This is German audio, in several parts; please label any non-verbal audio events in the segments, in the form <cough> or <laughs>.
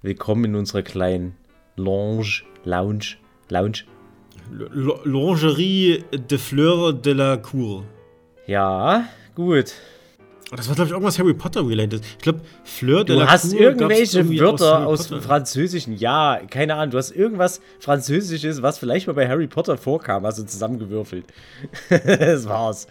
Willkommen in unserer kleinen Lounge, Lounge, Lounge. L Lingerie de Fleur de la Cour. Ja, gut. Das war, glaube ich, irgendwas Harry Potter related. Ich glaube, Fleur de du la Cour. Du hast irgendwelche Wörter aus, aus Französischen. Ja, keine Ahnung. Du hast irgendwas Französisches, was vielleicht mal bei Harry Potter vorkam, also zusammengewürfelt. <laughs> das war's.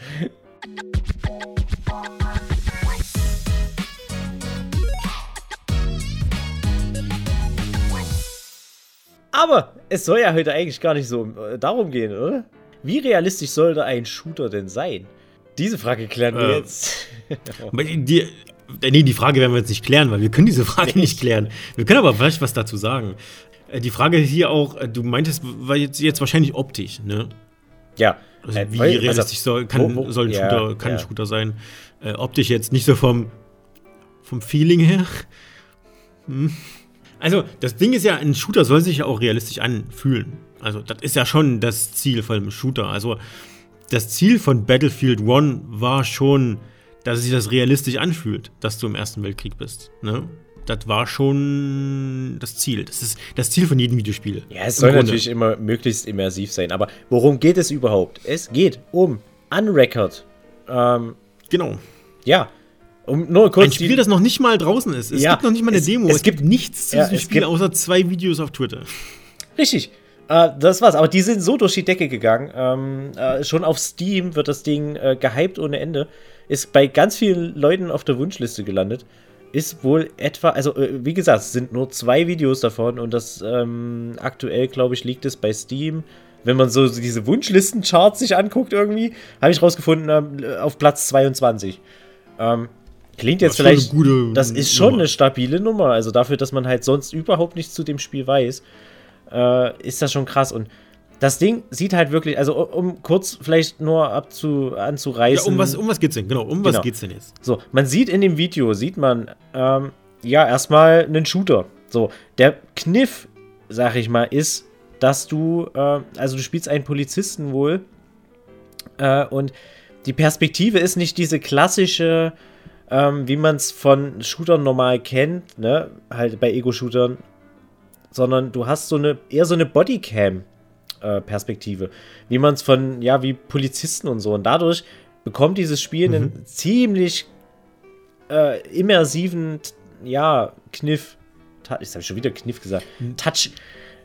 Aber es soll ja heute eigentlich gar nicht so äh, darum gehen, oder? Wie realistisch sollte ein Shooter denn sein? Diese Frage klären wir äh, jetzt. <laughs> die, äh, nee, die Frage werden wir jetzt nicht klären, weil wir können diese Frage nicht klären. Wir können aber vielleicht was dazu sagen. Äh, die Frage hier auch, du meintest war jetzt, jetzt wahrscheinlich optisch, ne? Ja. Also wie weil, realistisch also, soll, kann, wo, wo, soll ein Shooter, ja, kann ja. ein Shooter sein? Äh, optisch jetzt nicht so vom, vom Feeling her. Hm. Also, das Ding ist ja, ein Shooter soll sich ja auch realistisch anfühlen. Also, das ist ja schon das Ziel von einem Shooter. Also, das Ziel von Battlefield 1 war schon, dass sich das realistisch anfühlt, dass du im Ersten Weltkrieg bist. Ne? Das war schon das Ziel. Das ist das Ziel von jedem Videospiel. Ja, es soll natürlich immer möglichst immersiv sein. Aber worum geht es überhaupt? Es geht um Unrecord. Ähm, genau. Ja, um nur kurz ein Spiel, das noch nicht mal draußen ist. Es ja, gibt noch nicht mal eine es, Demo. Es, es gibt nichts zu ja, diesem Spiel außer zwei Videos auf Twitter. Richtig. Äh, das war's. Aber die sind so durch die Decke gegangen. Ähm, äh, schon auf Steam wird das Ding äh, gehypt ohne Ende. Ist bei ganz vielen Leuten auf der Wunschliste gelandet. Ist wohl etwa, also äh, wie gesagt, es sind nur zwei Videos davon und das ähm, aktuell, glaube ich, liegt es bei Steam wenn man so diese Wunschlisten-Charts sich anguckt irgendwie, habe ich rausgefunden, ähm, auf Platz 22. Ähm, Klingt jetzt vielleicht. Gute das ist schon Nummer. eine stabile Nummer. Also dafür, dass man halt sonst überhaupt nichts zu dem Spiel weiß, äh, ist das schon krass. Und das Ding sieht halt wirklich, also um kurz vielleicht nur abzu, anzureißen. Ja, um was, um was geht's denn? Genau, um genau. was geht's denn jetzt? So, man sieht in dem Video, sieht man, ähm, ja, erstmal einen Shooter. So, der Kniff, sag ich mal, ist, dass du, äh, also du spielst einen Polizisten wohl, äh, und die Perspektive ist nicht diese klassische, ähm, wie man es von Shootern normal kennt, ne, halt bei Ego-Shootern, sondern du hast so eine, eher so eine Bodycam-Perspektive, äh, wie man es von, ja, wie Polizisten und so. Und dadurch bekommt dieses Spiel mhm. einen ziemlich äh, immersiven, ja, Kniff. Ich habe schon wieder Kniff gesagt. Mhm. Touch.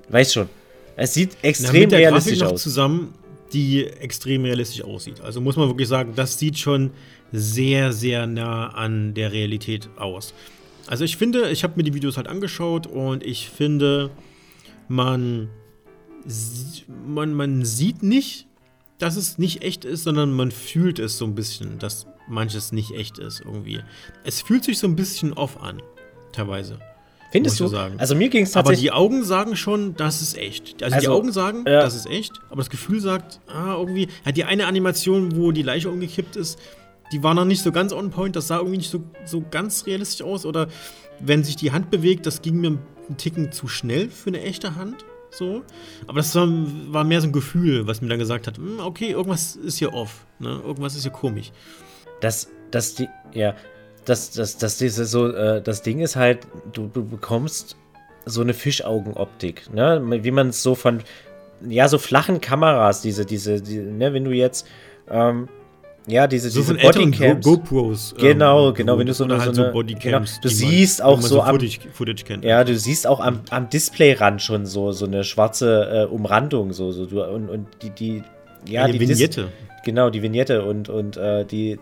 Weiß schon. Es sieht extrem Na, realistisch aus. zusammen, die extrem realistisch aussieht. Also muss man wirklich sagen, das sieht schon sehr, sehr nah an der Realität aus. Also ich finde, ich habe mir die Videos halt angeschaut und ich finde, man, man, man sieht nicht, dass es nicht echt ist, sondern man fühlt es so ein bisschen, dass manches nicht echt ist irgendwie. Es fühlt sich so ein bisschen off an, teilweise. Findest du? Sagen. Also mir ging es tatsächlich. Aber die Augen sagen schon, das ist echt. Also, also die Augen sagen, ja. das ist echt, aber das Gefühl sagt, ah, irgendwie. Ja, die eine Animation, wo die Leiche umgekippt ist, die war noch nicht so ganz on point, das sah irgendwie nicht so, so ganz realistisch aus. Oder wenn sich die Hand bewegt, das ging mir einen Ticken zu schnell für eine echte Hand. So. Aber das war, war mehr so ein Gefühl, was mir dann gesagt hat, hm, okay, irgendwas ist hier off, ne? Irgendwas ist hier komisch. Das, das, die, ja, das, das, das, diese so, äh, das Ding ist halt, du, du bekommst so eine Fischaugenoptik, ne? Wie man es so von, ja, so flachen Kameras, diese, diese, die, ne, wenn du jetzt, ähm, ja, diese, so diese Bodycams. Go GoPros. Genau, ähm, genau, wenn du so eine, halt so eine Bodycams. Genau, du siehst man, auch so, so am, Footage, Footage kennt. Ja, du siehst auch am, am Displayrand schon so, so eine schwarze äh, Umrandung, so, so du, und, und die, die, ja, Eine die Vignette. Dis genau, die Vignette und, und äh, die,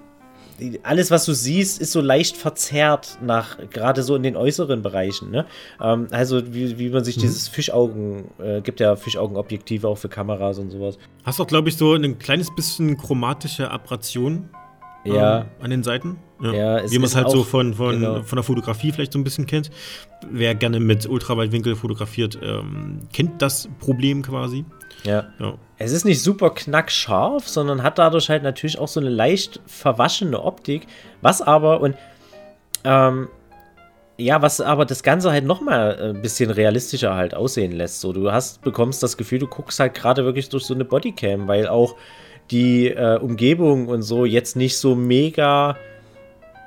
alles, was du siehst, ist so leicht verzerrt nach, gerade so in den äußeren Bereichen. Ne? Ähm, also, wie, wie man sich mhm. dieses Fischaugen, äh, gibt ja Fischaugenobjektive auch für Kameras und sowas. Hast du auch, glaube ich, so ein kleines bisschen chromatische Aberration ja. Ähm, an den Seiten. Ja, ja Wie man es halt so von, von, genau. von der Fotografie vielleicht so ein bisschen kennt. Wer gerne mit Ultraweitwinkel fotografiert, ähm, kennt das Problem quasi. Ja. ja. Es ist nicht super knackscharf, sondern hat dadurch halt natürlich auch so eine leicht verwaschene Optik. Was aber, und ähm, ja, was aber das Ganze halt nochmal ein bisschen realistischer halt aussehen lässt. So, du hast, bekommst das Gefühl, du guckst halt gerade wirklich durch so eine Bodycam, weil auch die äh, Umgebung und so jetzt nicht so mega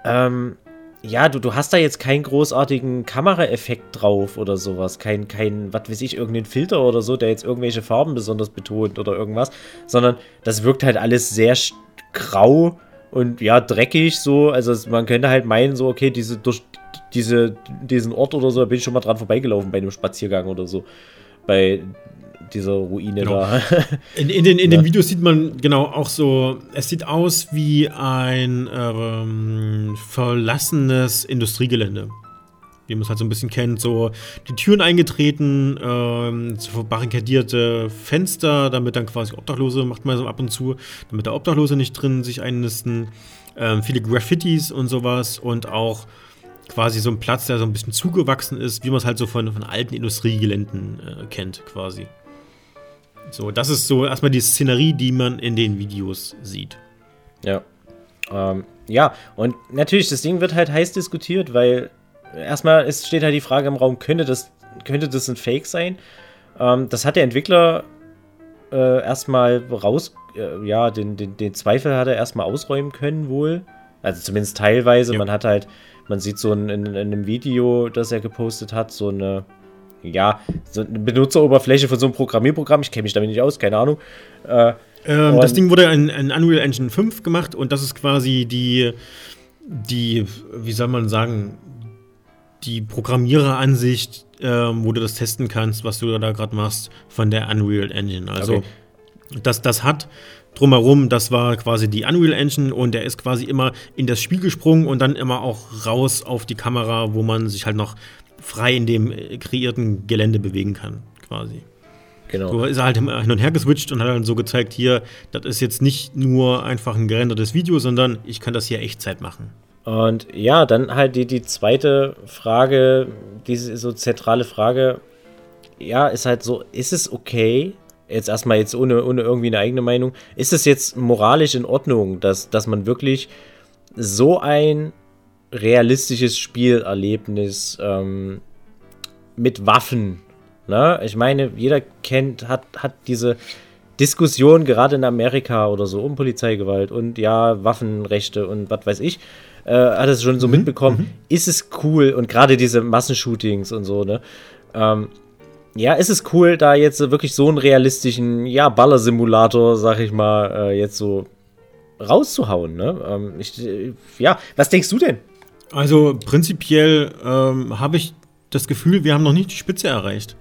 ähm, ja, du, du hast da jetzt keinen großartigen Kameraeffekt drauf oder sowas. Kein, kein, was weiß ich, irgendeinen Filter oder so, der jetzt irgendwelche Farben besonders betont oder irgendwas. Sondern das wirkt halt alles sehr grau und ja, dreckig so. Also man könnte halt meinen, so, okay, diese, durch diese, diesen Ort oder so, da bin ich schon mal dran vorbeigelaufen bei einem Spaziergang oder so. Bei dieser Ruine genau. da. <laughs> In, in, den, in ja. den Videos sieht man genau auch so, es sieht aus wie ein ähm, verlassenes Industriegelände. Wie man es halt so ein bisschen kennt, so die Türen eingetreten, ähm, so barrikadierte Fenster, damit dann quasi Obdachlose, macht man so ab und zu, damit da Obdachlose nicht drin sich einnisten. Ähm, viele Graffitis und sowas und auch quasi so ein Platz, der so ein bisschen zugewachsen ist, wie man es halt so von, von alten Industriegeländen äh, kennt, quasi. So, das ist so erstmal die Szenerie, die man in den Videos sieht. Ja. Ähm, ja, und natürlich, das Ding wird halt heiß diskutiert, weil erstmal ist, steht halt die Frage im Raum, könnte das, könnte das ein Fake sein? Ähm, das hat der Entwickler äh, erstmal raus, äh, ja, den, den, den Zweifel hat er erstmal ausräumen können, wohl. Also zumindest teilweise. Ja. Man hat halt, man sieht so in, in, in einem Video, das er gepostet hat, so eine ja, so eine Benutzeroberfläche von so einem Programmierprogramm. Ich kenne mich damit nicht aus, keine Ahnung. Äh, ähm, das Ding wurde in, in, Unreal Engine 5 gemacht und das ist quasi die, die, wie soll man sagen, die Programmiereransicht, ähm, wo du das testen kannst, was du da gerade machst, von der Unreal Engine. Also, okay. das, das hat drumherum, das war quasi die Unreal Engine und der ist quasi immer in das Spiel gesprungen und dann immer auch raus auf die Kamera, wo man sich halt noch frei in dem äh, kreierten Gelände bewegen kann, quasi. Genau. So ist er halt hin und her geswitcht und hat dann so gezeigt, hier, das ist jetzt nicht nur einfach ein gerendertes Video, sondern ich kann das hier Echtzeit machen. Und ja, dann halt die, die zweite Frage, diese so zentrale Frage, ja, ist halt so, ist es okay, jetzt erstmal jetzt ohne, ohne irgendwie eine eigene Meinung, ist es jetzt moralisch in Ordnung, dass, dass man wirklich so ein realistisches Spielerlebnis ähm, mit Waffen. Ne? Ich meine, jeder kennt, hat, hat diese Diskussion gerade in Amerika oder so um Polizeigewalt und ja, Waffenrechte und was weiß ich. Äh, hat es schon so mhm. mitbekommen. Mhm. Ist es cool und gerade diese Massenshootings und so, ne? Ähm, ja, ist es cool, da jetzt wirklich so einen realistischen, ja, Ballersimulator, sag ich mal, äh, jetzt so rauszuhauen, ne? Ähm, ich, äh, ja, was denkst du denn? Also prinzipiell ähm, habe ich das Gefühl, wir haben noch nicht die Spitze erreicht.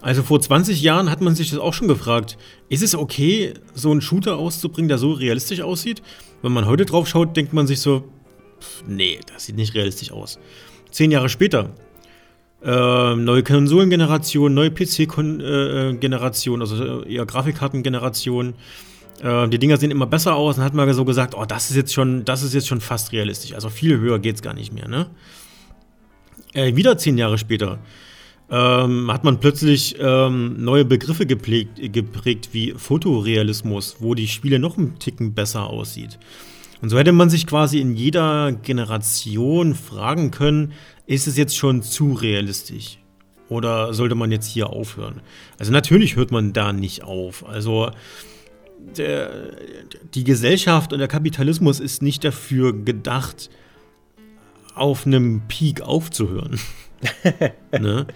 Also vor 20 Jahren hat man sich das auch schon gefragt, ist es okay, so einen Shooter auszubringen, der so realistisch aussieht? Wenn man heute drauf schaut, denkt man sich so, pff, nee, das sieht nicht realistisch aus. Zehn Jahre später, äh, neue Konsolengeneration, neue PC-Generation, äh, also eher Grafikkartengeneration, äh, die Dinger sehen immer besser aus. Dann hat man so gesagt, oh, das ist jetzt schon, das ist jetzt schon fast realistisch. Also viel höher geht es gar nicht mehr, ne? Äh, wieder zehn Jahre später ähm, hat man plötzlich ähm, neue Begriffe geprägt, geprägt wie Fotorealismus, wo die Spiele noch einen Ticken besser aussieht. Und so hätte man sich quasi in jeder Generation fragen können, ist es jetzt schon zu realistisch? Oder sollte man jetzt hier aufhören? Also natürlich hört man da nicht auf. Also der, die Gesellschaft und der Kapitalismus ist nicht dafür gedacht, auf einem Peak aufzuhören. <laughs> ne?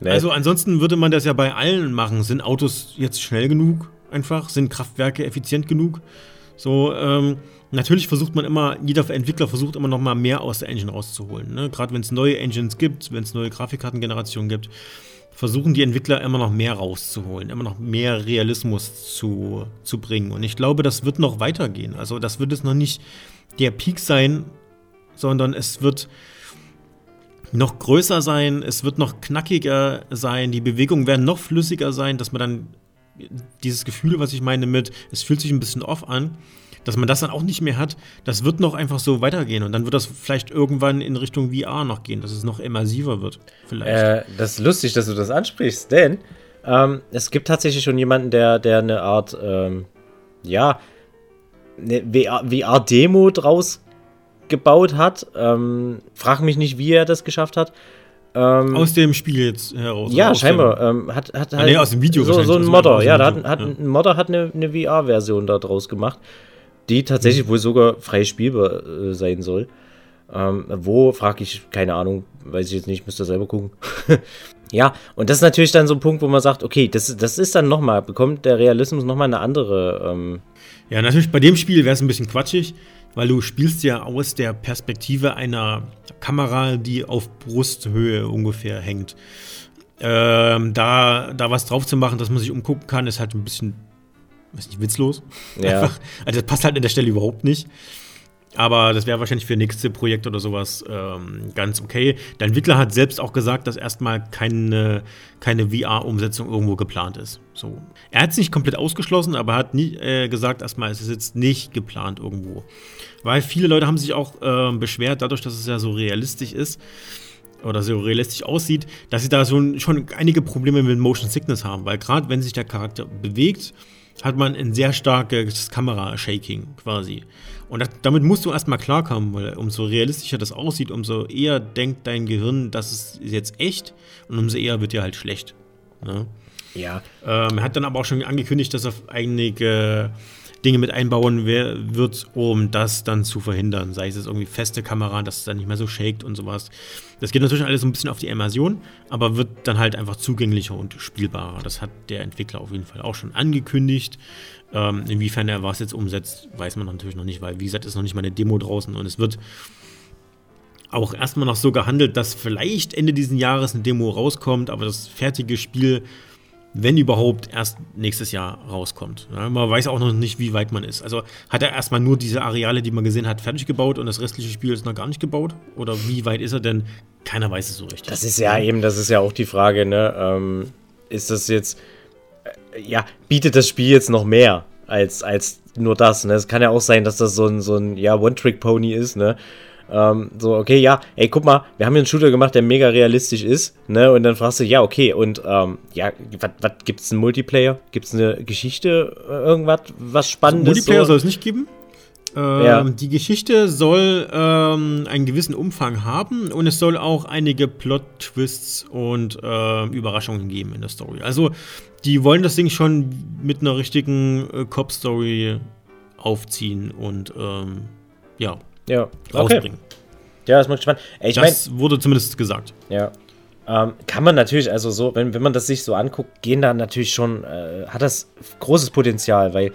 nee. Also ansonsten würde man das ja bei allen machen. Sind Autos jetzt schnell genug einfach? Sind Kraftwerke effizient genug? So, ähm, natürlich versucht man immer, jeder Entwickler versucht immer noch mal mehr aus der Engine rauszuholen. Ne? Gerade wenn es neue Engines gibt, wenn es neue Grafikkartengenerationen gibt versuchen die Entwickler immer noch mehr rauszuholen, immer noch mehr Realismus zu, zu bringen. Und ich glaube, das wird noch weitergehen. Also das wird es noch nicht der Peak sein, sondern es wird noch größer sein, es wird noch knackiger sein, die Bewegungen werden noch flüssiger sein, dass man dann dieses Gefühl, was ich meine mit, es fühlt sich ein bisschen off an, dass man das dann auch nicht mehr hat, das wird noch einfach so weitergehen und dann wird das vielleicht irgendwann in Richtung VR noch gehen, dass es noch immersiver wird. Vielleicht. Äh, das ist lustig, dass du das ansprichst, denn ähm, es gibt tatsächlich schon jemanden, der, der eine Art, ähm, ja, eine VR-Demo draus gebaut hat. Ähm, frag mich nicht, wie er das geschafft hat. Ähm, aus dem Spiel jetzt heraus. Ja, scheinbar. Ähm, hat, hat, ah, nee, aus dem Video so, so ein Modder. Ja, da hat, hat ja. ein Modder hat eine, eine VR-Version da draus gemacht die tatsächlich mhm. wohl sogar frei spielbar äh, sein soll. Ähm, wo, frage ich, keine Ahnung, weiß ich jetzt nicht, müsst ihr selber gucken. <laughs> ja, und das ist natürlich dann so ein Punkt, wo man sagt, okay, das, das ist dann nochmal, bekommt der Realismus nochmal eine andere. Ähm ja, natürlich, bei dem Spiel wäre es ein bisschen quatschig, weil du spielst ja aus der Perspektive einer Kamera, die auf Brusthöhe ungefähr hängt. Ähm, da, da was drauf zu machen, dass man sich umgucken kann, ist halt ein bisschen, weiß nicht, witzlos. Ja. Einfach, also das passt halt an der Stelle überhaupt nicht. Aber das wäre wahrscheinlich für nächste Projekt oder sowas ähm, ganz okay. Der Entwickler hat selbst auch gesagt, dass erstmal keine, keine VR-Umsetzung irgendwo geplant ist. So. Er hat es nicht komplett ausgeschlossen, aber hat nie äh, gesagt, erstmal ist es jetzt nicht geplant irgendwo. Weil viele Leute haben sich auch äh, beschwert, dadurch, dass es ja so realistisch ist oder so realistisch aussieht, dass sie da so, schon einige Probleme mit Motion Sickness haben. Weil gerade wenn sich der Charakter bewegt, hat man ein sehr starkes Kamera-Shaking quasi. Und das, damit musst du erstmal klarkommen, weil umso realistischer das aussieht, umso eher denkt dein Gehirn, das ist jetzt echt und umso eher wird dir halt schlecht. Ne? Ja. Ähm, er hat dann aber auch schon angekündigt, dass er einige Dinge mit einbauen wird, um das dann zu verhindern. Sei es irgendwie feste Kamera, dass es dann nicht mehr so shakt und sowas. Das geht natürlich alles so ein bisschen auf die Immersion, aber wird dann halt einfach zugänglicher und spielbarer. Das hat der Entwickler auf jeden Fall auch schon angekündigt. Ähm, inwiefern er was jetzt umsetzt, weiß man natürlich noch nicht, weil wie gesagt, ist noch nicht mal eine Demo draußen und es wird auch erstmal noch so gehandelt, dass vielleicht Ende dieses Jahres eine Demo rauskommt, aber das fertige Spiel wenn überhaupt, erst nächstes Jahr rauskommt. Ja, man weiß auch noch nicht, wie weit man ist. Also hat er erstmal nur diese Areale, die man gesehen hat, fertig gebaut und das restliche Spiel ist noch gar nicht gebaut? Oder wie weit ist er denn? Keiner weiß es so richtig. Das ist ja eben, das ist ja auch die Frage, ne? Ähm, ist das jetzt, äh, ja, bietet das Spiel jetzt noch mehr als, als nur das, ne? Es kann ja auch sein, dass das so ein, so ein ja, One-Trick-Pony ist, ne? Ähm, so, okay, ja, ey, guck mal, wir haben hier einen Shooter gemacht, der mega realistisch ist, ne? Und dann fragst du, ja, okay, und ähm, ja, was gibt's einen Multiplayer? Gibt's eine Geschichte, äh, irgendwas, was Spannendes? Also Multiplayer so? soll es nicht geben. Ähm, ja. Die Geschichte soll ähm, einen gewissen Umfang haben und es soll auch einige Plot-Twists und äh, Überraschungen geben in der Story. Also, die wollen das Ding schon mit einer richtigen äh, Cop-Story aufziehen und ähm, ja, ja. rausbringen. Okay. Ja, das macht spannend. Ey, ich das mein, wurde zumindest gesagt. Ja. Ähm, kann man natürlich, also so, wenn, wenn man das sich so anguckt, gehen da natürlich schon, äh, hat das großes Potenzial, weil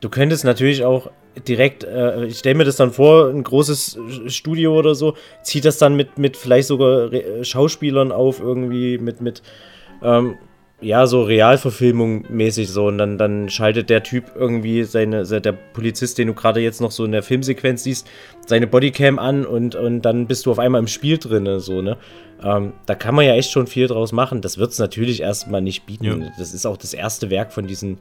du könntest natürlich auch direkt, äh, ich stelle mir das dann vor, ein großes Studio oder so, zieht das dann mit, mit vielleicht sogar Re Schauspielern auf, irgendwie mit, mit ähm, ja, so Realverfilmung mäßig so. Und dann, dann schaltet der Typ irgendwie seine, der Polizist, den du gerade jetzt noch so in der Filmsequenz siehst, seine Bodycam an und, und dann bist du auf einmal im Spiel drin, so, ne? Ähm, da kann man ja echt schon viel draus machen. Das wird es natürlich erstmal nicht bieten. Ja. Das ist auch das erste Werk von diesen,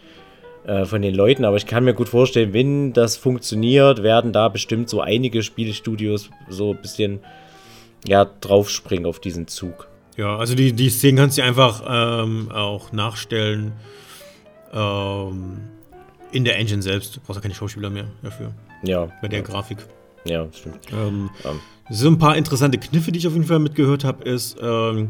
äh, von den Leuten, aber ich kann mir gut vorstellen, wenn das funktioniert, werden da bestimmt so einige Spielestudios so ein bisschen, ja, draufspringen auf diesen Zug. Ja, also die, die Szenen kannst du einfach ähm, auch nachstellen ähm, in der Engine selbst. Du brauchst ja keine Schauspieler mehr dafür. Ja. Bei der ja. Grafik. Ja, stimmt. Ähm, um. So ein paar interessante Kniffe, die ich auf jeden Fall mitgehört habe, ist ähm,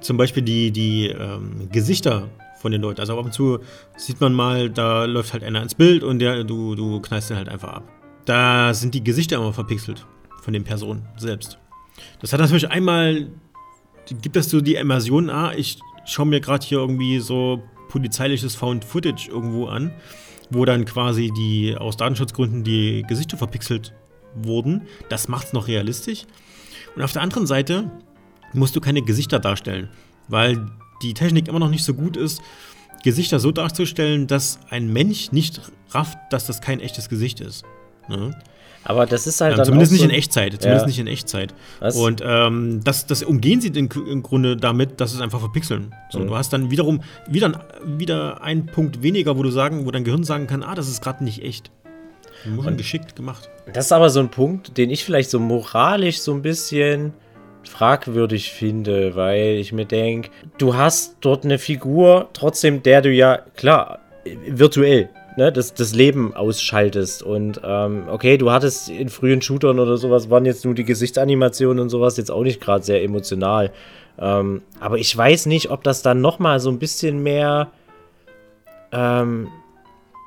zum Beispiel die, die ähm, Gesichter von den Leuten. Also ab und zu sieht man mal, da läuft halt einer ins Bild und der, du, du knallst den halt einfach ab. Da sind die Gesichter immer verpixelt von den Personen selbst. Das hat natürlich einmal gibt das so die Immersion, ah, ich schaue mir gerade hier irgendwie so polizeiliches Found Footage irgendwo an, wo dann quasi die aus Datenschutzgründen die Gesichter verpixelt wurden. Das macht es noch realistisch. Und auf der anderen Seite musst du keine Gesichter darstellen, weil die Technik immer noch nicht so gut ist, Gesichter so darzustellen, dass ein Mensch nicht rafft, dass das kein echtes Gesicht ist. Ne? Aber das ist halt ja, dann Zumindest nicht so in Echtzeit. Zumindest ja. nicht in Echtzeit. Was? Und ähm, das, das umgehen sie im, im Grunde damit, dass es einfach verpixeln. So, mhm. Du hast dann wiederum wieder, wieder einen Punkt weniger, wo du sagen, wo dein Gehirn sagen kann, ah, das ist gerade nicht echt. Und geschickt gemacht. Das ist aber so ein Punkt, den ich vielleicht so moralisch so ein bisschen fragwürdig finde, weil ich mir denke, du hast dort eine Figur, trotzdem der du ja, klar, virtuell ne, das, das Leben ausschaltest. Und ähm, okay, du hattest in frühen Shootern oder sowas, waren jetzt nur die Gesichtsanimationen und sowas jetzt auch nicht gerade sehr emotional. Ähm, aber ich weiß nicht, ob das dann nochmal so ein bisschen mehr ähm,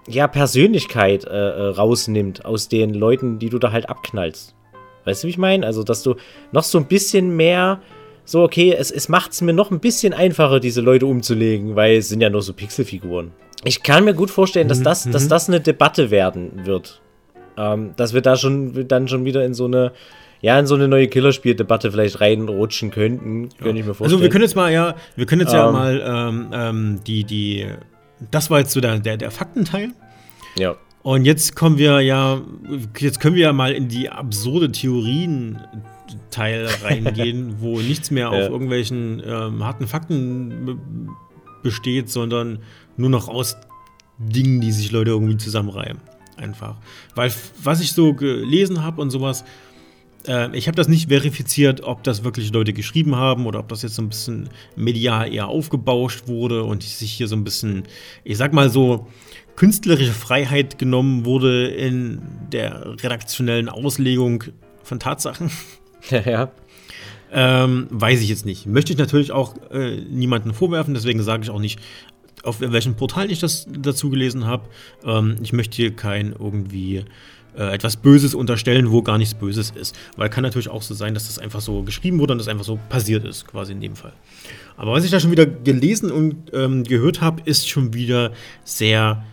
ja, Persönlichkeit äh, äh, rausnimmt aus den Leuten, die du da halt abknallst. Weißt du, wie ich meine? Also, dass du noch so ein bisschen mehr so, okay, es, es macht es mir noch ein bisschen einfacher, diese Leute umzulegen, weil es sind ja nur so Pixelfiguren. Ich kann mir gut vorstellen, dass mhm, das, mhm. dass das eine Debatte werden wird. Ähm, dass wir da schon dann schon wieder in so eine ja, in so eine neue Killerspieldebatte vielleicht reinrutschen könnten, ja. könnte ich mir vorstellen. Also wir können jetzt mal, ja, wir können jetzt ähm, ja mal ähm, ähm, die, die, das war jetzt so der, der, der Faktenteil. Ja. Und jetzt kommen wir ja, jetzt können wir ja mal in die absurde Theorien Teil <laughs> reingehen, wo nichts mehr ja. auf irgendwelchen ähm, harten Fakten besteht, sondern nur noch aus Dingen, die sich Leute irgendwie zusammenreimen. Einfach. Weil, was ich so gelesen habe und sowas, äh, ich habe das nicht verifiziert, ob das wirklich Leute geschrieben haben oder ob das jetzt so ein bisschen medial eher aufgebauscht wurde und sich hier so ein bisschen, ich sag mal so, künstlerische Freiheit genommen wurde in der redaktionellen Auslegung von Tatsachen. <laughs> Ja, ja. Ähm, weiß ich jetzt nicht. Möchte ich natürlich auch äh, niemanden vorwerfen, deswegen sage ich auch nicht, auf welchem Portal ich das dazu gelesen habe. Ähm, ich möchte hier kein irgendwie äh, etwas Böses unterstellen, wo gar nichts Böses ist. Weil kann natürlich auch so sein, dass das einfach so geschrieben wurde und das einfach so passiert ist, quasi in dem Fall. Aber was ich da schon wieder gelesen und ähm, gehört habe, ist schon wieder sehr,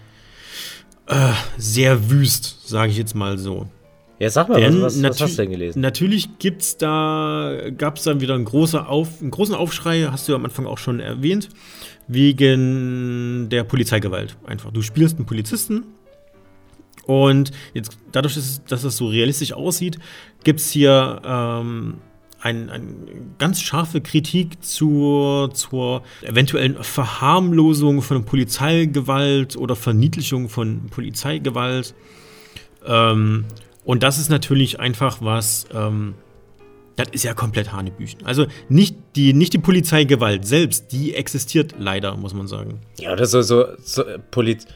äh, sehr wüst, sage ich jetzt mal so. Ja, sag mal, Denn was, was, was hast du denn gelesen? Natürlich gibt's da, gab es dann wieder einen, großer Auf, einen großen Aufschrei, hast du am Anfang auch schon erwähnt, wegen der Polizeigewalt. Einfach. Du spielst einen Polizisten und jetzt dadurch, dass es so realistisch aussieht, gibt es hier ähm, eine ein ganz scharfe Kritik zur, zur eventuellen Verharmlosung von Polizeigewalt oder Verniedlichung von Polizeigewalt. Ähm, und das ist natürlich einfach was, ähm, das ist ja komplett Hanebüchen. Also nicht die, nicht die Polizeigewalt selbst, die existiert leider, muss man sagen. Ja, oder so, so, so Poliz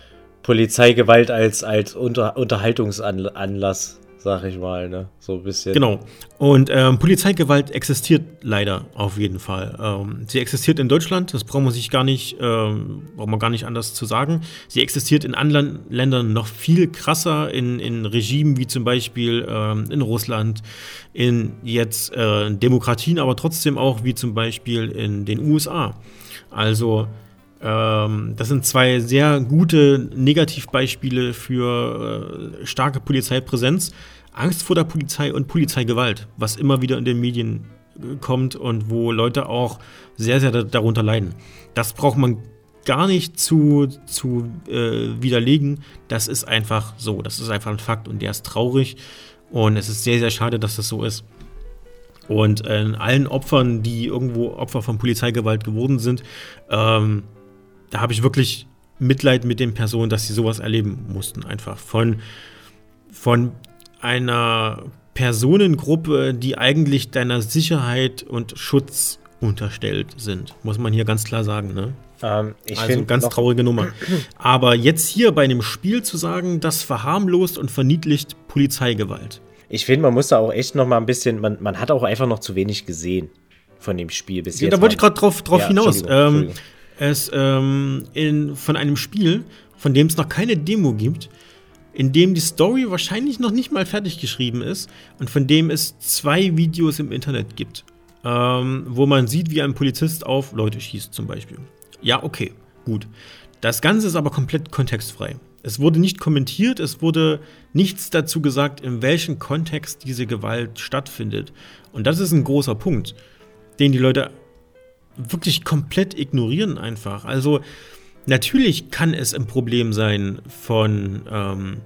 Polizeigewalt als, als Unter Unterhaltungsanlass sag ich mal, ne? So ein bisschen. Genau. Und ähm, Polizeigewalt existiert leider auf jeden Fall. Ähm, sie existiert in Deutschland, das braucht man sich gar nicht, ähm, braucht man gar nicht anders zu sagen. Sie existiert in anderen Ländern noch viel krasser, in, in Regimen wie zum Beispiel ähm, in Russland, in jetzt äh, Demokratien, aber trotzdem auch wie zum Beispiel in den USA. Also ähm, das sind zwei sehr gute Negativbeispiele für äh, starke Polizeipräsenz. Angst vor der Polizei und Polizeigewalt, was immer wieder in den Medien äh, kommt und wo Leute auch sehr, sehr darunter leiden. Das braucht man gar nicht zu, zu äh, widerlegen. Das ist einfach so. Das ist einfach ein Fakt und der ist traurig. Und es ist sehr, sehr schade, dass das so ist. Und äh, allen Opfern, die irgendwo Opfer von Polizeigewalt geworden sind, ähm, da habe ich wirklich Mitleid mit den Personen, dass sie sowas erleben mussten. Einfach von, von einer Personengruppe, die eigentlich deiner Sicherheit und Schutz unterstellt sind, muss man hier ganz klar sagen. Ne? Ähm, also ganz traurige Nummer. <clears throat> Aber jetzt hier bei einem Spiel zu sagen, das verharmlost und verniedlicht Polizeigewalt. Ich finde, man muss da auch echt noch mal ein bisschen, man, man hat auch einfach noch zu wenig gesehen von dem Spiel bis ja, jetzt. Da wollte ich gerade drauf, drauf ja, hinaus. Entschuldigung, ähm, Entschuldigung es ähm, in, von einem Spiel, von dem es noch keine Demo gibt, in dem die Story wahrscheinlich noch nicht mal fertig geschrieben ist und von dem es zwei Videos im Internet gibt, ähm, wo man sieht, wie ein Polizist auf Leute schießt zum Beispiel. Ja, okay, gut. Das Ganze ist aber komplett kontextfrei. Es wurde nicht kommentiert, es wurde nichts dazu gesagt, in welchem Kontext diese Gewalt stattfindet. Und das ist ein großer Punkt, den die Leute wirklich komplett ignorieren einfach. Also natürlich kann es ein Problem sein von, ähm,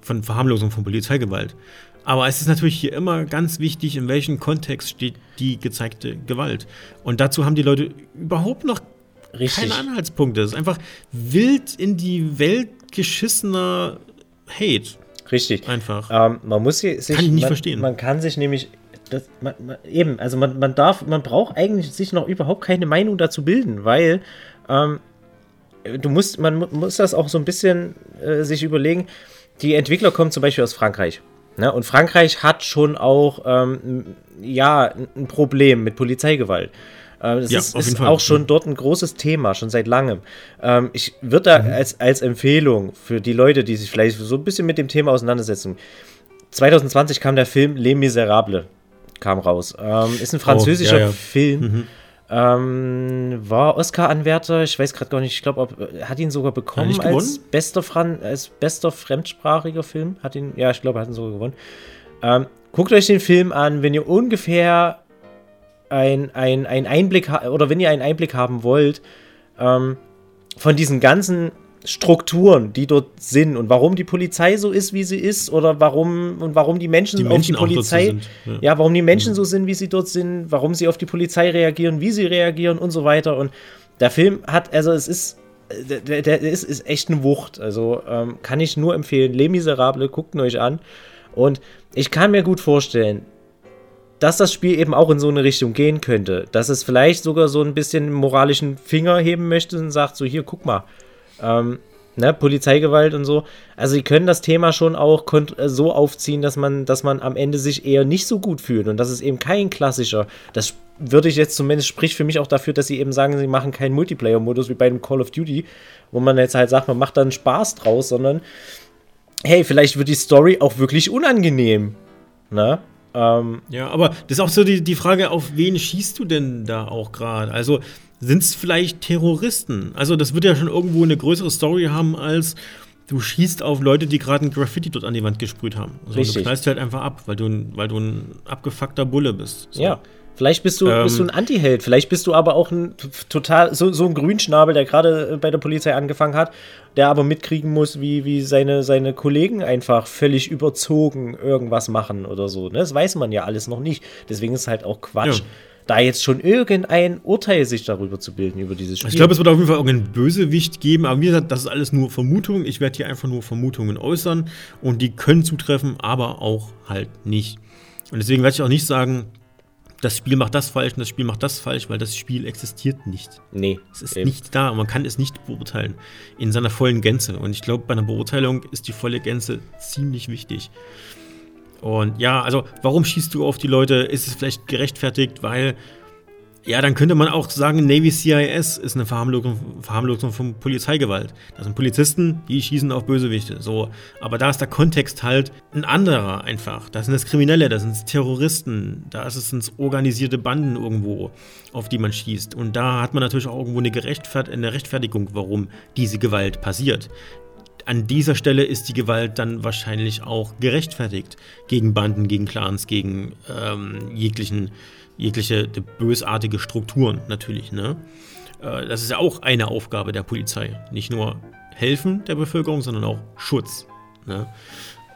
von Verharmlosung von Polizeigewalt. Aber es ist natürlich hier immer ganz wichtig, in welchem Kontext steht die gezeigte Gewalt. Und dazu haben die Leute überhaupt noch Richtig. keine Anhaltspunkte. Es ist einfach wild in die Welt geschissener Hate. Richtig. Einfach. Ähm, man muss sich, kann ich nicht man, verstehen. Man kann sich nämlich das, man, man, eben, also man, man darf, man braucht eigentlich sich noch überhaupt keine Meinung dazu bilden, weil ähm, du musst, man muss das auch so ein bisschen äh, sich überlegen. Die Entwickler kommen zum Beispiel aus Frankreich. Ne? Und Frankreich hat schon auch ähm, ja, ein Problem mit Polizeigewalt. Äh, das ja, ist, ist auch schon dort ein großes Thema, schon seit langem. Ähm, ich würde da mhm. als, als Empfehlung für die Leute, die sich vielleicht so ein bisschen mit dem Thema auseinandersetzen, 2020 kam der Film Les Miserables, kam raus. Ähm, ist ein französischer oh, ja, ja. Film. Mhm. Ähm, war Oscar-Anwärter, ich weiß gerade gar nicht, ich glaube, hat ihn sogar bekommen als bester, Fran als bester fremdsprachiger Film. Hat ihn, ja, ich glaube, er hat ihn sogar gewonnen. Ähm, guckt euch den Film an, wenn ihr ungefähr ein, ein, ein Einblick oder wenn ihr einen Einblick haben wollt ähm, von diesen ganzen Strukturen, die dort sind und warum die Polizei so ist, wie sie ist oder warum und warum die Menschen, die Menschen auf die Polizei, ja. ja. warum die Menschen mhm. so sind, wie sie dort sind, warum sie auf die Polizei reagieren, wie sie reagieren und so weiter. Und der Film hat, also es ist, der, der ist, ist echt eine Wucht. Also ähm, kann ich nur empfehlen. Les Miserables, guckt ihn euch an. Und ich kann mir gut vorstellen, dass das Spiel eben auch in so eine Richtung gehen könnte. Dass es vielleicht sogar so ein bisschen moralischen Finger heben möchte und sagt: So, hier, guck mal, ähm, ne, Polizeigewalt und so. Also sie können das Thema schon auch äh, so aufziehen, dass man, dass man am Ende sich eher nicht so gut fühlt. Und das ist eben kein klassischer. Das würde ich jetzt zumindest spricht für mich auch dafür, dass sie eben sagen, sie machen keinen Multiplayer-Modus wie bei einem Call of Duty, wo man jetzt halt sagt, man macht dann Spaß draus, sondern hey, vielleicht wird die Story auch wirklich unangenehm. Ne? Ähm, ja, aber das ist auch so die, die Frage, auf wen schießt du denn da auch gerade? Also sind es vielleicht Terroristen? Also, das wird ja schon irgendwo eine größere Story haben, als du schießt auf Leute, die gerade ein Graffiti dort an die Wand gesprüht haben. Also, Richtig. Du knallst halt einfach ab, weil du, weil du ein abgefuckter Bulle bist. So. Ja. Vielleicht bist du, ähm, bist du ein Anti-Held, vielleicht bist du aber auch ein total, so, so ein Grünschnabel, der gerade bei der Polizei angefangen hat, der aber mitkriegen muss, wie, wie seine, seine Kollegen einfach völlig überzogen irgendwas machen oder so. Ne? Das weiß man ja alles noch nicht. Deswegen ist es halt auch Quatsch. Ja da jetzt schon irgendein Urteil sich darüber zu bilden, über dieses Spiel. Ich glaube, es wird auf jeden Fall irgendeinen Bösewicht geben, aber wie gesagt, das ist alles nur Vermutung. Ich werde hier einfach nur Vermutungen äußern und die können zutreffen, aber auch halt nicht. Und deswegen werde ich auch nicht sagen, das Spiel macht das falsch und das Spiel macht das falsch, weil das Spiel existiert nicht. Nee. Es ist eben. nicht da und man kann es nicht beurteilen in seiner vollen Gänze. Und ich glaube, bei einer Beurteilung ist die volle Gänze ziemlich wichtig. Und ja, also warum schießt du auf die Leute? Ist es vielleicht gerechtfertigt, weil ja, dann könnte man auch sagen, Navy CIS ist eine Verharmlosung, Verharmlosung von Polizeigewalt. Das sind Polizisten, die schießen auf Bösewichte. So. Aber da ist der Kontext halt ein anderer einfach. Da sind es Kriminelle, da sind es Terroristen, da ist es organisierte Banden irgendwo, auf die man schießt. Und da hat man natürlich auch irgendwo eine, Gerechtfert eine Rechtfertigung, warum diese Gewalt passiert an dieser Stelle ist die Gewalt dann wahrscheinlich auch gerechtfertigt. Gegen Banden, gegen Clans, gegen ähm, jeglichen, jegliche bösartige Strukturen natürlich. Ne? Äh, das ist ja auch eine Aufgabe der Polizei. Nicht nur helfen der Bevölkerung, sondern auch Schutz. Ne?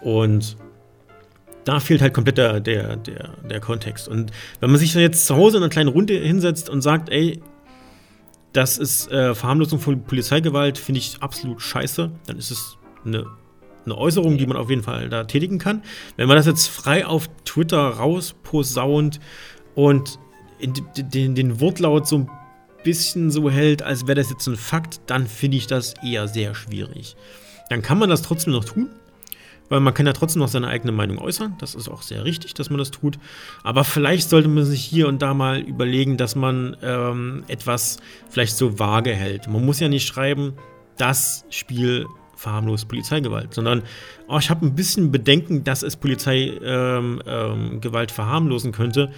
Und da fehlt halt komplett der, der, der, der Kontext. Und wenn man sich dann jetzt zu Hause in einer kleinen Runde hinsetzt und sagt, ey, das ist äh, Verharmlosung von Polizeigewalt, finde ich absolut scheiße. Dann ist es eine, eine Äußerung, die man auf jeden Fall da tätigen kann. Wenn man das jetzt frei auf Twitter rausposaunt und den, den Wortlaut so ein bisschen so hält, als wäre das jetzt ein Fakt, dann finde ich das eher sehr schwierig. Dann kann man das trotzdem noch tun, weil man kann ja trotzdem noch seine eigene Meinung äußern. Das ist auch sehr richtig, dass man das tut. Aber vielleicht sollte man sich hier und da mal überlegen, dass man ähm, etwas vielleicht so vage hält. Man muss ja nicht schreiben, das Spiel verharmlost Polizeigewalt, sondern oh, ich habe ein bisschen Bedenken, dass es Polizeigewalt ähm, ähm, verharmlosen könnte.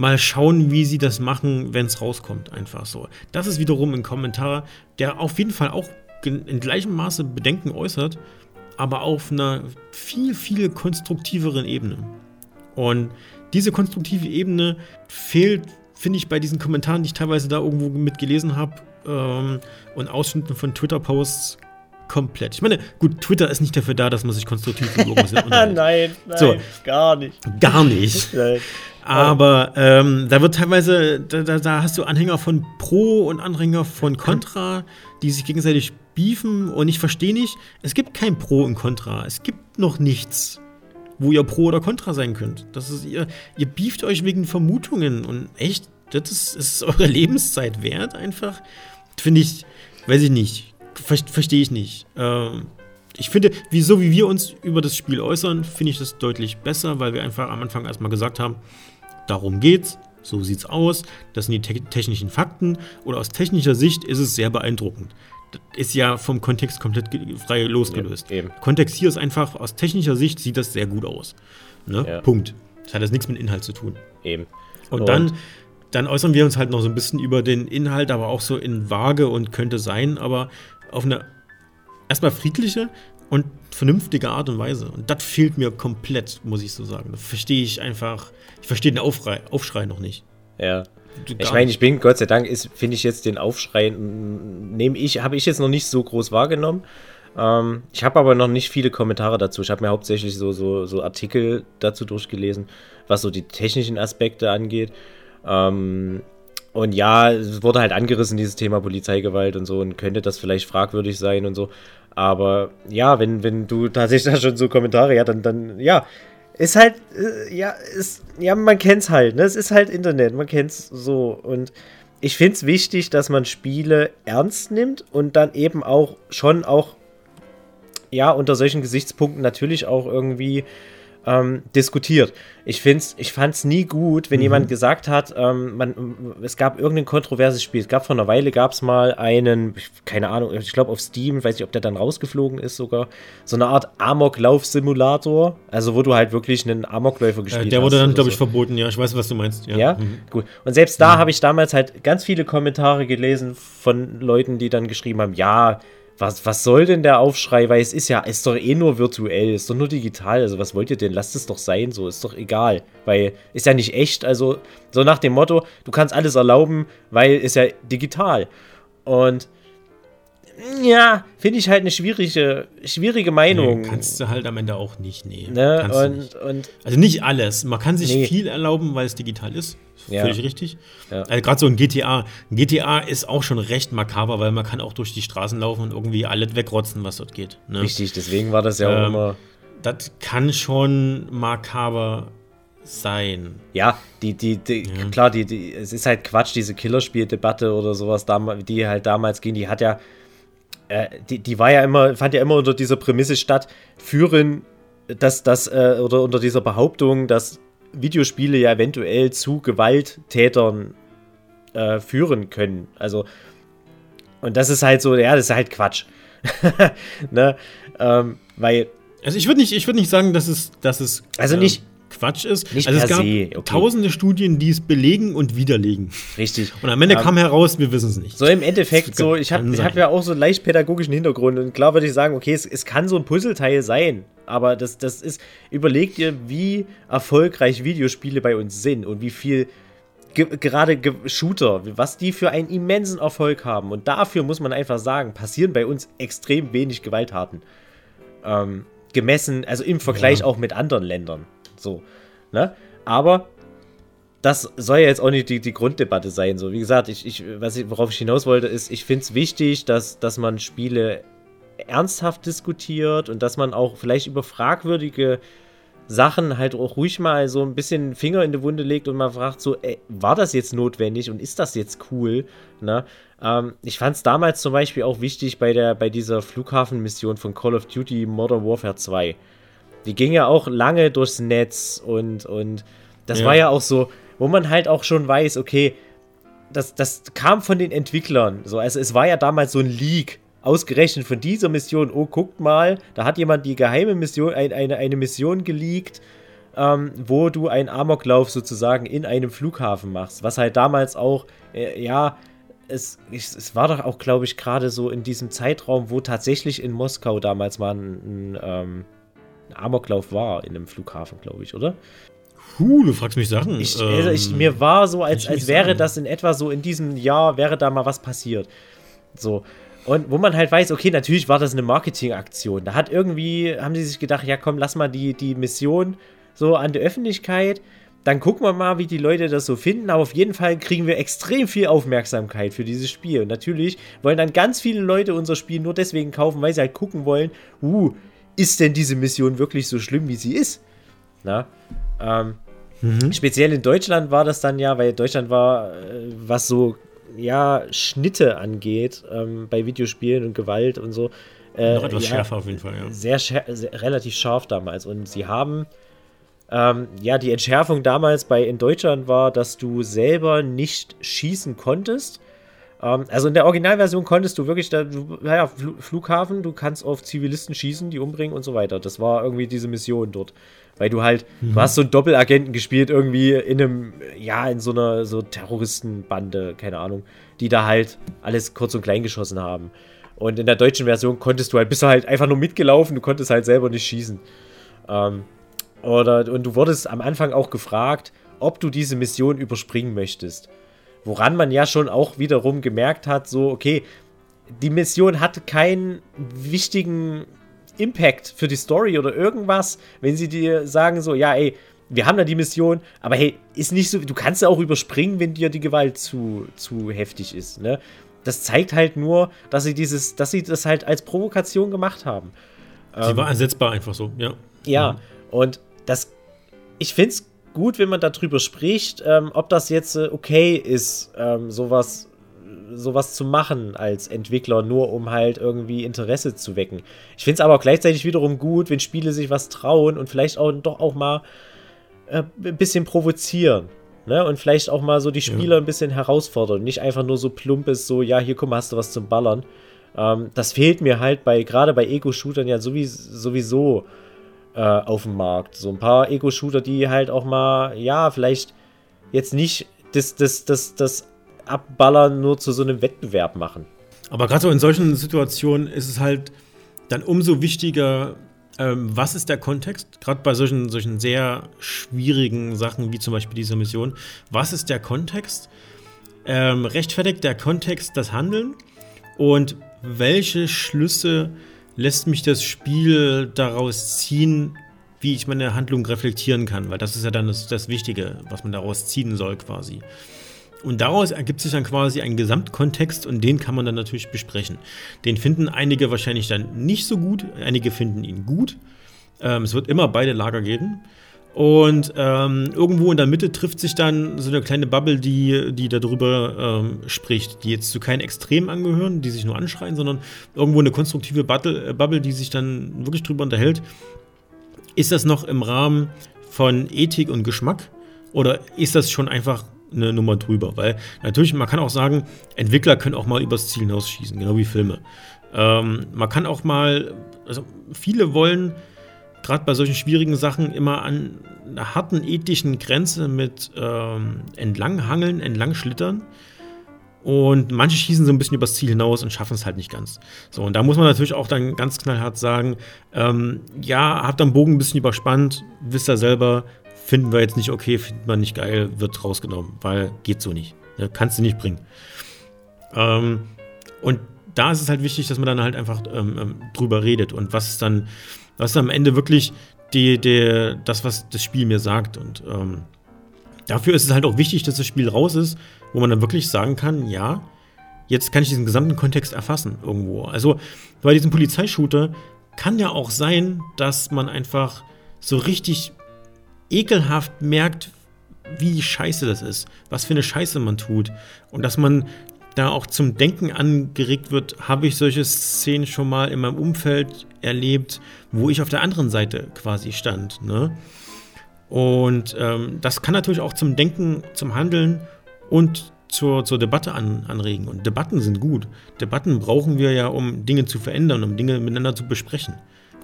Mal schauen, wie sie das machen, wenn es rauskommt, einfach so. Das ist wiederum ein Kommentar, der auf jeden Fall auch in gleichem Maße Bedenken äußert aber auf einer viel, viel konstruktiveren Ebene. Und diese konstruktive Ebene fehlt, finde ich, bei diesen Kommentaren, die ich teilweise da irgendwo mitgelesen habe ähm, und Ausschnitten von Twitter-Posts komplett. Ich meine, gut, Twitter ist nicht dafür da, dass man sich konstruktiv über irgendwas <laughs> nein, nein, so, gar nicht. Gar nicht. <laughs> Aber ähm, da wird teilweise, da, da, hast du Anhänger von Pro und Anhänger von Contra, die sich gegenseitig beefen und ich verstehe nicht, es gibt kein Pro und Contra. Es gibt noch nichts, wo ihr Pro oder Contra sein könnt. Das ist ihr, ihr beeft euch wegen Vermutungen und echt, das ist, ist eure <laughs> Lebenszeit wert einfach. Finde ich, weiß ich nicht, ver verstehe ich nicht. Ähm, ich finde, wie, so wie wir uns über das Spiel äußern, finde ich das deutlich besser, weil wir einfach am Anfang erstmal gesagt haben, darum geht's, so sieht's aus, das sind die te technischen Fakten und aus technischer Sicht ist es sehr beeindruckend. ist ja vom Kontext komplett frei losgelöst. Ja, Kontext hier ist einfach, aus technischer Sicht sieht das sehr gut aus. Ne? Ja. Punkt. Das hat jetzt nichts mit Inhalt zu tun. Eben. Und, und dann, dann äußern wir uns halt noch so ein bisschen über den Inhalt, aber auch so in vage und könnte sein, aber auf eine erstmal friedliche und vernünftige Art und Weise. Und das fehlt mir komplett, muss ich so sagen. Da verstehe ich einfach, ich verstehe den Aufschrei, Aufschrei noch nicht. Ja. Ich meine, ich bin, Gott sei Dank, finde ich jetzt den Aufschrei, nehme ich, habe ich jetzt noch nicht so groß wahrgenommen. Ähm, ich habe aber noch nicht viele Kommentare dazu. Ich habe mir hauptsächlich so, so, so Artikel dazu durchgelesen, was so die technischen Aspekte angeht. Ähm, und ja, es wurde halt angerissen, dieses Thema Polizeigewalt und so, und könnte das vielleicht fragwürdig sein und so. Aber ja, wenn, wenn du tatsächlich da schon so Kommentare, ja, dann, dann, ja, ist halt, äh, ja, ist, ja, man kennt's halt, ne? Es ist halt Internet, man kennt's so. Und ich find's wichtig, dass man Spiele ernst nimmt und dann eben auch schon auch, ja, unter solchen Gesichtspunkten natürlich auch irgendwie ähm, diskutiert. Ich, find's, ich fand es nie gut, wenn mhm. jemand gesagt hat, ähm, man, es gab irgendein kontroverses Spiel. Es gab vor einer Weile, gab es mal einen, keine Ahnung, ich glaube auf Steam, weiß nicht, ob der dann rausgeflogen ist sogar, so eine Art Amoklauf-Simulator, also wo du halt wirklich einen Amokläufer gespielt hast. Der wurde dann, glaube ich, verboten, ja. Ich weiß, was du meinst. Ja, ja? Mhm. gut. Und selbst da mhm. habe ich damals halt ganz viele Kommentare gelesen von Leuten, die dann geschrieben haben, ja, was, was soll denn der Aufschrei? Weil es ist ja, ist doch eh nur virtuell, ist doch nur digital. Also was wollt ihr denn? Lasst es doch sein, so ist doch egal. Weil ist ja nicht echt. Also so nach dem Motto, du kannst alles erlauben, weil ist ja digital. Und ja, finde ich halt eine schwierige, schwierige Meinung. Nee, kannst du halt am Ende auch nicht, nee. Ne? Und, nicht. Und also nicht alles. Man kann sich nee. viel erlauben, weil es digital ist. Ja. Völlig richtig. Ja. Also gerade so ein GTA. Ein GTA ist auch schon recht makaber, weil man kann auch durch die Straßen laufen und irgendwie alles wegrotzen, was dort geht. Ne? Richtig, deswegen war das ja auch ähm, immer. Das kann schon makaber sein. Ja, die, die, die ja. klar, die, die, es ist halt Quatsch, diese Killerspieldebatte oder sowas, die halt damals ging, die hat ja, äh, die, die war ja immer, fand ja immer unter dieser Prämisse statt, führen, dass das, äh, oder unter dieser Behauptung, dass Videospiele ja eventuell zu Gewalttätern äh, führen können. Also, und das ist halt so, ja, das ist halt Quatsch. <laughs> ne? Ähm, weil. Also ich würde nicht, würd nicht sagen, dass es, dass es also nicht, Quatsch ist. Nicht also es gab okay. tausende Studien, die es belegen und widerlegen. Richtig. Und am Ende um, kam heraus, wir wissen es nicht. So im Endeffekt, so, ich habe hab ja auch so einen leicht pädagogischen Hintergrund und klar würde ich sagen, okay, es, es kann so ein Puzzleteil sein, aber das, das ist, überlegt ihr, wie erfolgreich Videospiele bei uns sind und wie viel ge gerade ge Shooter, was die für einen immensen Erfolg haben. Und dafür muss man einfach sagen, passieren bei uns extrem wenig Gewalttaten. Ähm, gemessen, also im Vergleich ja. auch mit anderen Ländern. So, ne? Aber das soll ja jetzt auch nicht die, die Grunddebatte sein. So, wie gesagt, ich, ich, was ich, worauf ich hinaus wollte, ist, ich finde es wichtig, dass, dass man Spiele ernsthaft diskutiert und dass man auch vielleicht über fragwürdige Sachen halt auch ruhig mal so ein bisschen Finger in die Wunde legt und mal fragt, so, ey, war das jetzt notwendig und ist das jetzt cool? Ne? Ähm, ich fand es damals zum Beispiel auch wichtig bei, der, bei dieser Flughafenmission von Call of Duty Modern Warfare 2. Die ging ja auch lange durchs Netz und, und das ja. war ja auch so, wo man halt auch schon weiß, okay, das, das kam von den Entwicklern. So, also es war ja damals so ein Leak, ausgerechnet von dieser Mission. Oh, guckt mal, da hat jemand die geheime Mission, ein, eine, eine Mission geleakt, ähm, wo du einen Amoklauf sozusagen in einem Flughafen machst. Was halt damals auch, äh, ja, es, es war doch auch, glaube ich, gerade so in diesem Zeitraum, wo tatsächlich in Moskau damals mal ein, ein ähm, Amoklauf war in einem Flughafen, glaube ich, oder? Puh, du fragst mich Sachen. Ich, also ich, ähm, mir war so, als, als wäre sagen. das in etwa so in diesem Jahr, wäre da mal was passiert. So. Und wo man halt weiß, okay, natürlich war das eine Marketingaktion. Da hat irgendwie, haben sie sich gedacht, ja komm, lass mal die, die Mission so an die Öffentlichkeit. Dann gucken wir mal, wie die Leute das so finden. Aber auf jeden Fall kriegen wir extrem viel Aufmerksamkeit für dieses Spiel. Und natürlich wollen dann ganz viele Leute unser Spiel nur deswegen kaufen, weil sie halt gucken wollen, uh, ist denn diese Mission wirklich so schlimm, wie sie ist? Na? Ähm, mhm. Speziell in Deutschland war das dann ja, weil Deutschland war, äh, was so ja, Schnitte angeht, ähm, bei Videospielen und Gewalt und so. Äh, Noch etwas ja, schärfer auf jeden Fall, ja. Sehr, sehr, relativ scharf damals. Und sie haben, ähm, ja, die Entschärfung damals bei in Deutschland war, dass du selber nicht schießen konntest, also in der Originalversion konntest du wirklich, da, du, naja, Flughafen, du kannst auf Zivilisten schießen, die umbringen und so weiter. Das war irgendwie diese Mission dort. Weil du halt, mhm. du hast so einen Doppelagenten gespielt, irgendwie in einem, ja, in so einer so Terroristenbande, keine Ahnung, die da halt alles kurz und klein geschossen haben. Und in der deutschen Version konntest du halt, bist du halt einfach nur mitgelaufen, du konntest halt selber nicht schießen. Ähm, oder, und du wurdest am Anfang auch gefragt, ob du diese Mission überspringen möchtest. Woran man ja schon auch wiederum gemerkt hat, so, okay, die Mission hat keinen wichtigen Impact für die Story oder irgendwas, wenn sie dir sagen so, ja, ey, wir haben da die Mission, aber hey, ist nicht so, du kannst ja auch überspringen, wenn dir die Gewalt zu, zu heftig ist, ne? Das zeigt halt nur, dass sie dieses, dass sie das halt als Provokation gemacht haben. Sie ähm, war ersetzbar einfach so, ja. Ja, mhm. und das, ich finde es gut, wenn man darüber spricht, ähm, ob das jetzt äh, okay ist, ähm, sowas sowas zu machen als Entwickler, nur um halt irgendwie Interesse zu wecken. Ich finde es aber auch gleichzeitig wiederum gut, wenn Spiele sich was trauen und vielleicht auch doch auch mal äh, ein bisschen provozieren. Ne? Und vielleicht auch mal so die Spieler ja. ein bisschen herausfordern. Nicht einfach nur so plump ist, so, ja, hier komm, hast du was zum Ballern. Ähm, das fehlt mir halt bei, gerade bei Ego-Shootern ja sowieso, sowieso äh, auf dem Markt. So ein paar Ego-Shooter, die halt auch mal, ja, vielleicht jetzt nicht das, das, das, das Abballern nur zu so einem Wettbewerb machen. Aber gerade so in solchen Situationen ist es halt dann umso wichtiger, ähm, was ist der Kontext? Gerade bei solchen, solchen sehr schwierigen Sachen wie zum Beispiel dieser Mission. Was ist der Kontext? Ähm, rechtfertigt der Kontext das Handeln? Und welche Schlüsse lässt mich das Spiel daraus ziehen, wie ich meine Handlung reflektieren kann? Weil das ist ja dann das, das Wichtige, was man daraus ziehen soll quasi. Und daraus ergibt sich dann quasi ein Gesamtkontext und den kann man dann natürlich besprechen. Den finden einige wahrscheinlich dann nicht so gut, einige finden ihn gut. Ähm, es wird immer beide Lager geben. Und ähm, irgendwo in der Mitte trifft sich dann so eine kleine Bubble, die, die darüber ähm, spricht, die jetzt zu keinen Extremen angehören, die sich nur anschreien, sondern irgendwo eine konstruktive Bubble, äh, Bubble, die sich dann wirklich drüber unterhält. Ist das noch im Rahmen von Ethik und Geschmack? Oder ist das schon einfach eine Nummer drüber. Weil natürlich, man kann auch sagen, Entwickler können auch mal übers Ziel hinausschießen, genau wie Filme. Ähm, man kann auch mal, also viele wollen gerade bei solchen schwierigen Sachen immer an einer harten ethischen Grenze mit ähm, entlanghangeln, entlangschlittern. Und manche schießen so ein bisschen übers Ziel hinaus und schaffen es halt nicht ganz. So, und da muss man natürlich auch dann ganz knallhart sagen, ähm, ja, habt am Bogen ein bisschen überspannt, wisst ihr selber, finden wir jetzt nicht okay, findet man nicht geil, wird rausgenommen, weil geht so nicht. Ne? Kannst du nicht bringen. Ähm, und da ist es halt wichtig, dass man dann halt einfach ähm, ähm, drüber redet und was ist dann, was ist am Ende wirklich die, die, das, was das Spiel mir sagt. Und ähm, dafür ist es halt auch wichtig, dass das Spiel raus ist, wo man dann wirklich sagen kann, ja, jetzt kann ich diesen gesamten Kontext erfassen irgendwo. Also bei diesem Polizeishooter kann ja auch sein, dass man einfach so richtig ekelhaft merkt, wie scheiße das ist, was für eine Scheiße man tut. Und dass man da auch zum Denken angeregt wird, habe ich solche Szenen schon mal in meinem Umfeld erlebt, wo ich auf der anderen Seite quasi stand. Ne? Und ähm, das kann natürlich auch zum Denken, zum Handeln und zur, zur Debatte an, anregen. Und Debatten sind gut. Debatten brauchen wir ja, um Dinge zu verändern, um Dinge miteinander zu besprechen.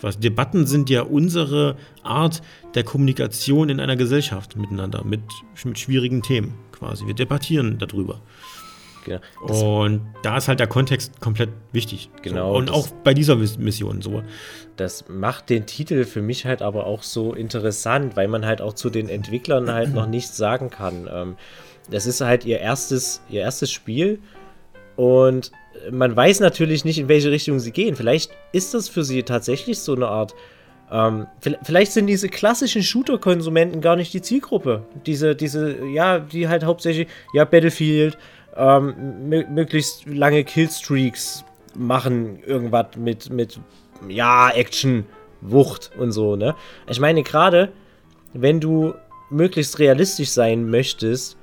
Was Debatten sind ja unsere Art der Kommunikation in einer Gesellschaft miteinander, mit, mit schwierigen Themen quasi. Wir debattieren darüber. Genau. Und da ist halt der Kontext komplett wichtig. Genau. So. Und auch bei dieser Mission so. Das macht den Titel für mich halt aber auch so interessant, weil man halt auch zu den Entwicklern <clears throat> halt noch nichts sagen kann. Ähm, das ist halt ihr erstes, ihr erstes Spiel und man weiß natürlich nicht, in welche Richtung sie gehen. Vielleicht ist das für sie tatsächlich so eine Art. Ähm, vielleicht sind diese klassischen Shooter-Konsumenten gar nicht die Zielgruppe. Diese, diese, ja, die halt hauptsächlich, ja, Battlefield, ähm, möglichst lange Killstreaks machen, irgendwas mit, mit, ja, Action, Wucht und so, ne? Ich meine, gerade wenn du möglichst realistisch sein möchtest,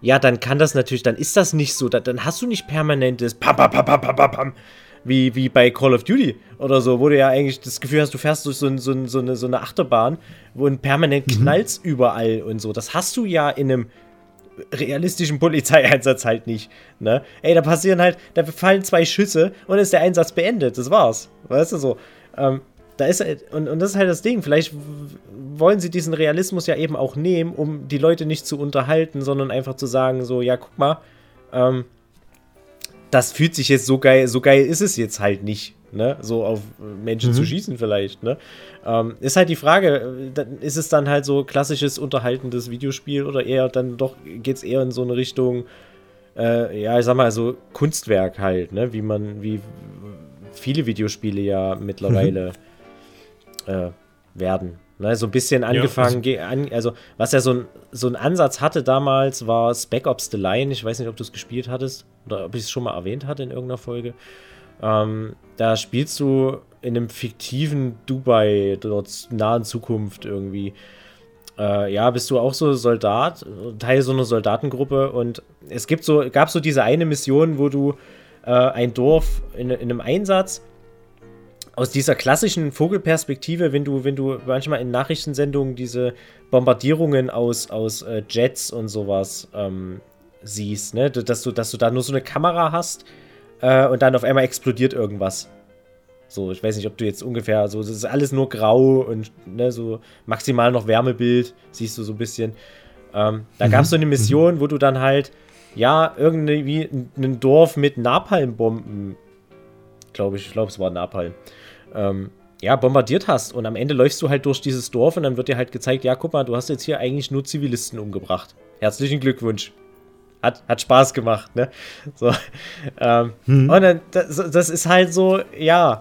ja, dann kann das natürlich, dann ist das nicht so. Dann hast du nicht permanentes Pam, Pam, Pam, Pam, Pam, Pam, wie, wie bei Call of Duty oder so, wo du ja eigentlich das Gefühl hast, du fährst durch so, so, so, eine, so eine Achterbahn, wo ein permanent mhm. knallst überall und so. Das hast du ja in einem realistischen Polizeieinsatz halt nicht. Ne? Ey, da passieren halt, da fallen zwei Schüsse und ist der Einsatz beendet. Das war's. Weißt du so? Ähm, da ist und, und das ist halt das Ding. Vielleicht wollen sie diesen Realismus ja eben auch nehmen, um die Leute nicht zu unterhalten, sondern einfach zu sagen, so, ja, guck mal, ähm, das fühlt sich jetzt so geil, so geil ist es jetzt halt nicht ne? So auf Menschen mhm. zu schießen vielleicht, ne? Ähm, ist halt die Frage, ist es dann halt so klassisches unterhaltendes Videospiel oder eher dann doch geht es eher in so eine Richtung, äh, ja, ich sag mal, so Kunstwerk halt, ne? Wie man, wie viele Videospiele ja mittlerweile mhm. äh, werden. Ne, so ein bisschen angefangen, ja, also, also, was ja so ein, so ein Ansatz hatte damals, war Spec Ops The Line. Ich weiß nicht, ob du es gespielt hattest oder ob ich es schon mal erwähnt hatte in irgendeiner Folge. Ähm, da spielst du in einem fiktiven Dubai, dort nahen Zukunft irgendwie. Äh, ja, bist du auch so Soldat, Teil so einer Soldatengruppe und es gibt so, gab so diese eine Mission, wo du äh, ein Dorf in, in einem Einsatz aus dieser klassischen Vogelperspektive, wenn du, wenn du manchmal in Nachrichtensendungen diese Bombardierungen aus, aus äh, Jets und sowas ähm, siehst, ne? Dass du, dass du da nur so eine Kamera hast, äh, und dann auf einmal explodiert irgendwas. So, ich weiß nicht, ob du jetzt ungefähr so, das ist alles nur grau und ne, so maximal noch Wärmebild, siehst du so ein bisschen. Ähm, da mhm. gab es so eine mhm. Mission, wo du dann halt, ja, irgendwie ein Dorf mit Napalmbomben, glaube ich, ich glaube, es war Napalm, ähm, ja, bombardiert hast. Und am Ende läufst du halt durch dieses Dorf und dann wird dir halt gezeigt, ja, guck mal, du hast jetzt hier eigentlich nur Zivilisten umgebracht. Herzlichen Glückwunsch hat, hat Spaß gemacht, ne? So. <laughs> Ähm, hm. Und dann, das, das, ist halt so, ja,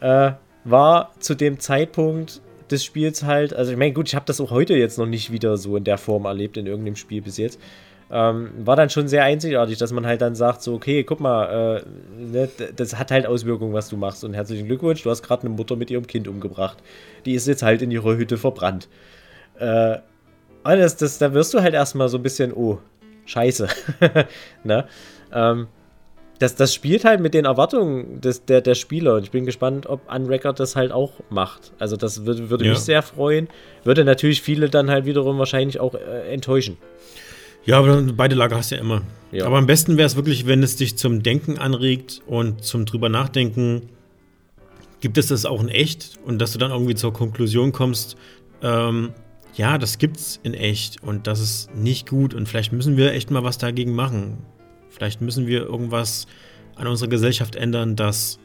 äh, war zu dem Zeitpunkt des Spiels halt, also ich meine, gut, ich habe das auch heute jetzt noch nicht wieder so in der Form erlebt in irgendeinem Spiel bis jetzt. Ähm, war dann schon sehr einzigartig, dass man halt dann sagt, so, okay, guck mal, äh, ne, das hat halt Auswirkungen, was du machst. Und herzlichen Glückwunsch, du hast gerade eine Mutter mit ihrem Kind umgebracht. Die ist jetzt halt in ihrer Hütte verbrannt. Äh, und das, das, da wirst du halt erstmal so ein bisschen, oh, scheiße. <laughs> ne? Ähm, das, das spielt halt mit den Erwartungen des, der, der Spieler und ich bin gespannt, ob Unrecord das halt auch macht. Also das würde, würde ja. mich sehr freuen. Würde natürlich viele dann halt wiederum wahrscheinlich auch äh, enttäuschen. Ja, aber beide Lager hast du ja immer. Ja. Aber am besten wäre es wirklich, wenn es dich zum Denken anregt und zum drüber nachdenken. Gibt es das auch in echt? Und dass du dann irgendwie zur Konklusion kommst, ähm, ja, das gibt's in echt und das ist nicht gut und vielleicht müssen wir echt mal was dagegen machen. Vielleicht müssen wir irgendwas an unserer Gesellschaft ändern, dass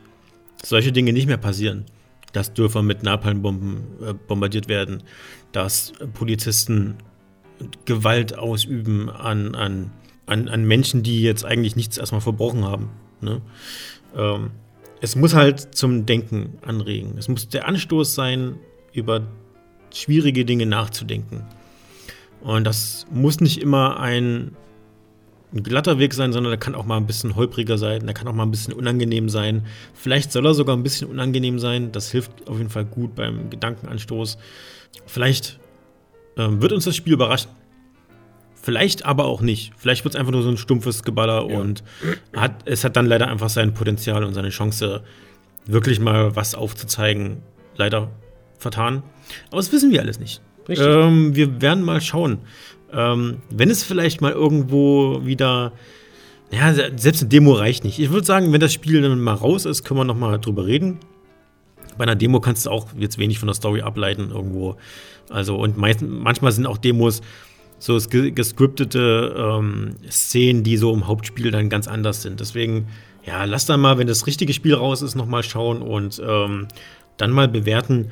solche Dinge nicht mehr passieren. Dass Dörfer mit Napalmbomben äh, bombardiert werden, dass Polizisten Gewalt ausüben an, an, an, an Menschen, die jetzt eigentlich nichts erstmal verbrochen haben. Ne? Ähm, es muss halt zum Denken anregen. Es muss der Anstoß sein, über schwierige Dinge nachzudenken. Und das muss nicht immer ein, ein glatter Weg sein, sondern der kann auch mal ein bisschen holpriger sein, der kann auch mal ein bisschen unangenehm sein. Vielleicht soll er sogar ein bisschen unangenehm sein. Das hilft auf jeden Fall gut beim Gedankenanstoß. Vielleicht ähm, wird uns das Spiel überraschen. Vielleicht aber auch nicht. Vielleicht wird es einfach nur so ein stumpfes Geballer ja. und hat, es hat dann leider einfach sein Potenzial und seine Chance, wirklich mal was aufzuzeigen, leider vertan. Aber das wissen wir alles nicht. Ähm, wir werden mal schauen. Ähm, wenn es vielleicht mal irgendwo wieder. Ja, selbst eine Demo reicht nicht. Ich würde sagen, wenn das Spiel dann mal raus ist, können wir noch mal drüber reden. Bei einer Demo kannst du auch jetzt wenig von der Story ableiten irgendwo. Also, und meist, manchmal sind auch Demos so gescriptete ähm, Szenen, die so im Hauptspiel dann ganz anders sind. Deswegen, ja, lass dann mal, wenn das richtige Spiel raus ist, noch mal schauen und ähm, dann mal bewerten,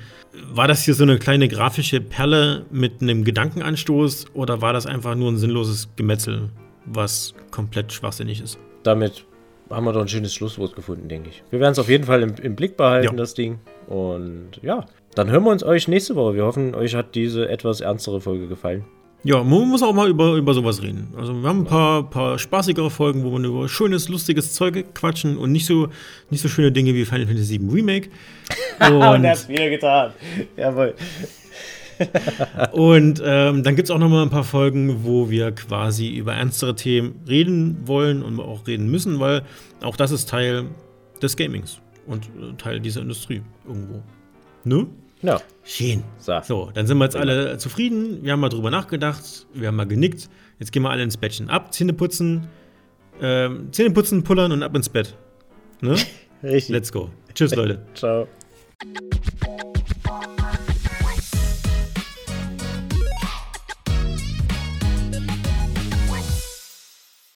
war das hier so eine kleine grafische Perle mit einem Gedankenanstoß oder war das einfach nur ein sinnloses Gemetzel, was komplett schwachsinnig ist? Damit haben wir doch ein schönes Schlusswort gefunden, denke ich. Wir werden es auf jeden Fall im, im Blick behalten, ja. das Ding. Und ja, dann hören wir uns euch nächste Woche. Wir hoffen, euch hat diese etwas ernstere Folge gefallen. Ja, man muss auch mal über, über sowas reden. Also wir haben ein paar, paar spaßigere Folgen, wo wir über schönes, lustiges Zeug quatschen und nicht so, nicht so schöne Dinge wie Final Fantasy VII Remake. <laughs> Und, und hat wieder getan. Jawohl. <laughs> und ähm, dann gibt es auch noch mal ein paar Folgen, wo wir quasi über ernstere Themen reden wollen und auch reden müssen, weil auch das ist Teil des Gamings und äh, Teil dieser Industrie irgendwo. Ne? Ja. Schön. So. so, dann sind wir jetzt alle zufrieden. Wir haben mal drüber nachgedacht. Wir haben mal genickt. Jetzt gehen wir alle ins Bettchen. Ab, Zähne putzen. Ähm, Zähne putzen, pullern und ab ins Bett. Ne? <laughs> Richtig. Let's go. Tschüss, <laughs> Leute. Ciao.